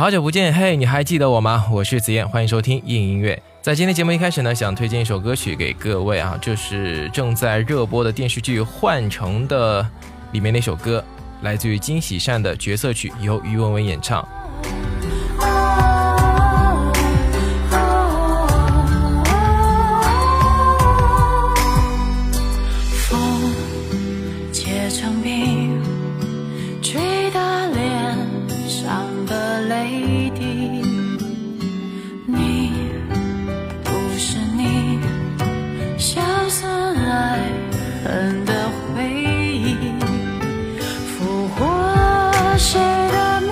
好久不见，嘿，你还记得我吗？我是子燕，欢迎收听硬音乐。在今天节目一开始呢，想推荐一首歌曲给各位啊，就是正在热播的电视剧《幻城》的里面那首歌，来自于金喜善的角色曲，由于文文演唱。回忆，俘获谁的命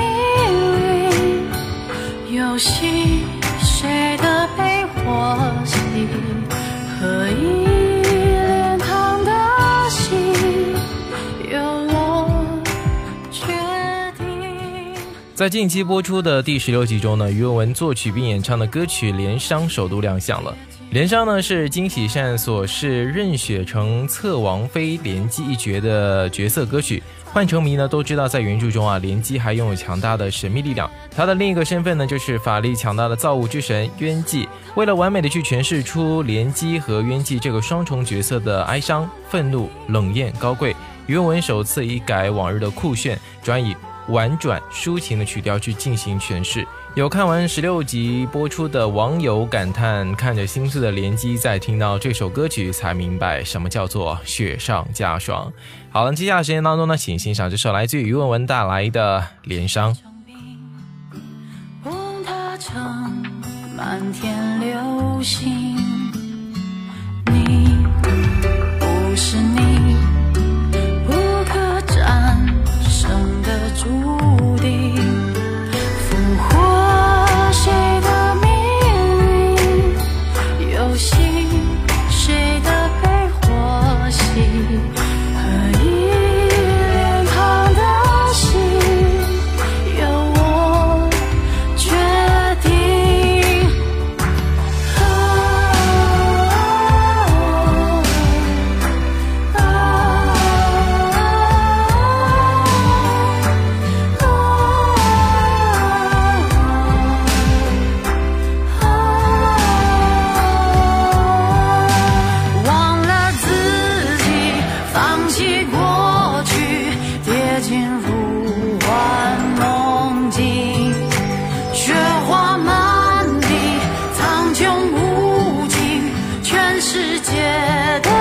在近期播出的第十六集中呢，于文文作曲并演唱的歌曲《连殇》首度亮相了。《连殇》呢是金喜善所饰任雪成侧王妃莲姬一角的角色歌曲。幻城迷呢都知道，在原著中啊，莲姬还拥有强大的神秘力量。她的另一个身份呢，就是法力强大的造物之神渊纪。为了完美的去诠释出莲姬和渊纪这个双重角色的哀伤、愤怒、冷艳、高贵，原文文首次以改往日的酷炫，转以。婉转抒情的曲调去进行诠释，有看完十六集播出的网友感叹：看着心碎的联机，在听到这首歌曲才明白什么叫做雪上加霜。好了，接下来时间当中呢，请欣赏这首来自于于文文带来的《连伤》。满天流星，世界的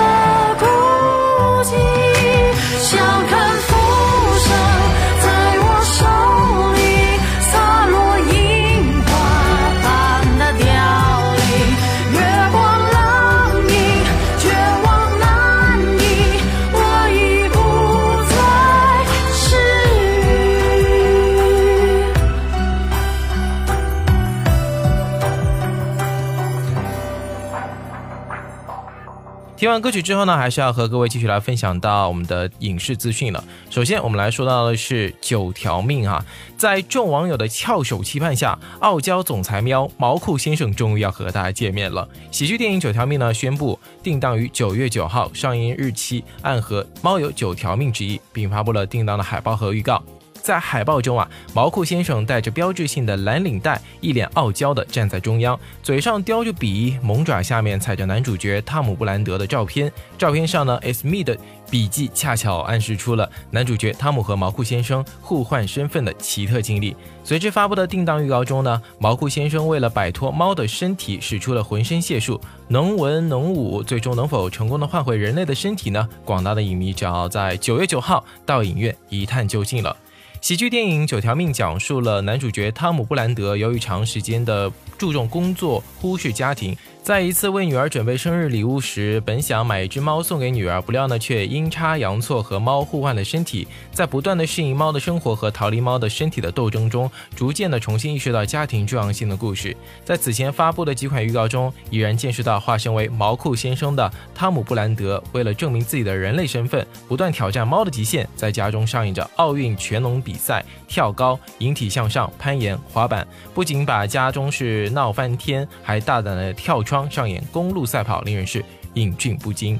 听完歌曲之后呢，还是要和各位继续来分享到我们的影视资讯了。首先，我们来说到的是《九条命》哈，在众网友的翘首期盼下，傲娇总裁喵毛裤先生终于要和大家见面了。喜剧电影《九条命》呢，宣布定档于九月九号上映日期，暗合猫有九条命之意，并发布了定档的海报和预告。在海报中啊，毛裤先生带着标志性的蓝领带，一脸傲娇的站在中央，嘴上叼着笔，猛爪下面踩着男主角汤姆布兰德的照片。照片上呢，is me 的笔记恰巧暗示出了男主角汤姆和毛裤先生互换身份的奇特经历。随之发布的定档预告中呢，毛裤先生为了摆脱猫的身体，使出了浑身解数，能文能武，最终能否成功的换回人类的身体呢？广大的影迷只要在九月九号到影院一探究竟了。喜剧电影《九条命》讲述了男主角汤姆·布兰德由于长时间的注重工作，忽视家庭。在一次为女儿准备生日礼物时，本想买一只猫送给女儿，不料呢却阴差阳错和猫互换了身体。在不断的适应猫的生活和逃离猫的身体的斗争中，逐渐的重新意识到家庭重要性的故事。在此前发布的几款预告中，已然见识到化身为毛裤先生的汤姆·布兰德，为了证明自己的人类身份，不断挑战猫的极限，在家中上演着奥运全能比赛、跳高、引体向上、攀岩、滑板，不仅把家中是闹翻天，还大胆的跳窗。上演公路赛跑，令人是忍俊不禁。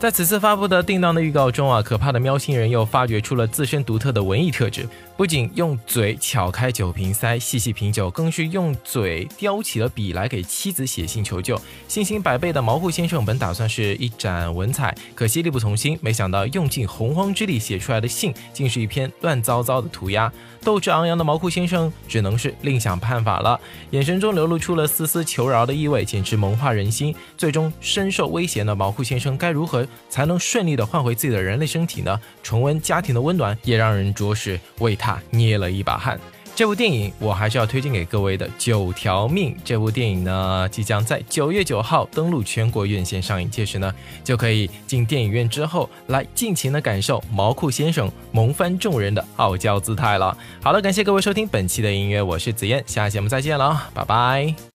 在此次发布的定档的预告中啊，可怕的喵星人又发掘出了自身独特的文艺特质，不仅用嘴撬开酒瓶塞细细品酒，更是用嘴叼起了笔来给妻子写信求救。信心百倍的毛裤先生本打算是一展文采，可惜力不从心，没想到用尽洪荒之力写出来的信，竟是一篇乱糟糟的涂鸦。斗志昂扬的毛裤先生只能是另想办法了，眼神中流露出了丝丝求饶的意味，简直萌化人心。最终深受威胁的毛裤先生该如何才能顺利的换回自己的人类身体呢？重温家庭的温暖，也让人着实为他捏了一把汗。这部电影我还是要推荐给各位的《九条命》。这部电影呢，即将在九月九号登陆全国院线上映，届时呢，就可以进电影院之后来尽情的感受毛裤先生萌翻众人的傲娇姿态了。好了，感谢各位收听本期的音乐，我是紫燕，下期节目再见了，拜拜。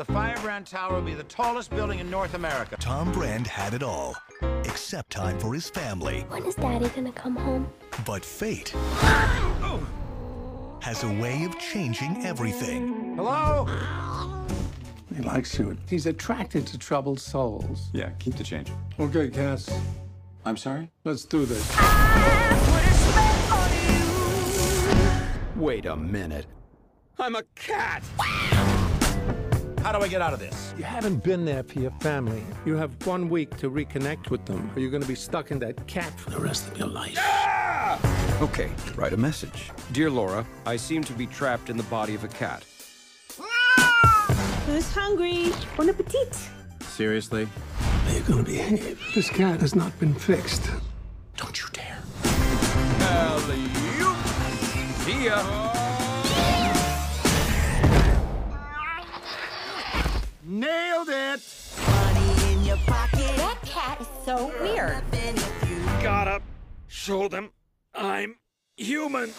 The Firebrand Tower will be the tallest building in North America. Tom Brand had it all, except time for his family. When is Daddy gonna come home? But fate. has a way of changing everything. Hello? He likes you. He's attracted to troubled souls. Yeah, keep the change. Okay, Cass. I'm sorry? Let's do this. Wait a minute. I'm a cat! How do I get out of this? You haven't been there for your family. You have one week to reconnect with them, or you're going to be stuck in that cat for the rest of your life. Okay, write a message. Dear Laura, I seem to be trapped in the body of a cat. Who's hungry? Bon appetit. Seriously? Are you gonna behave? This cat has not been fixed. Don't you dare. Alley-oop. See ya. Nailed it! Money in your pocket. That cat is so weird. Gotta show them I'm human.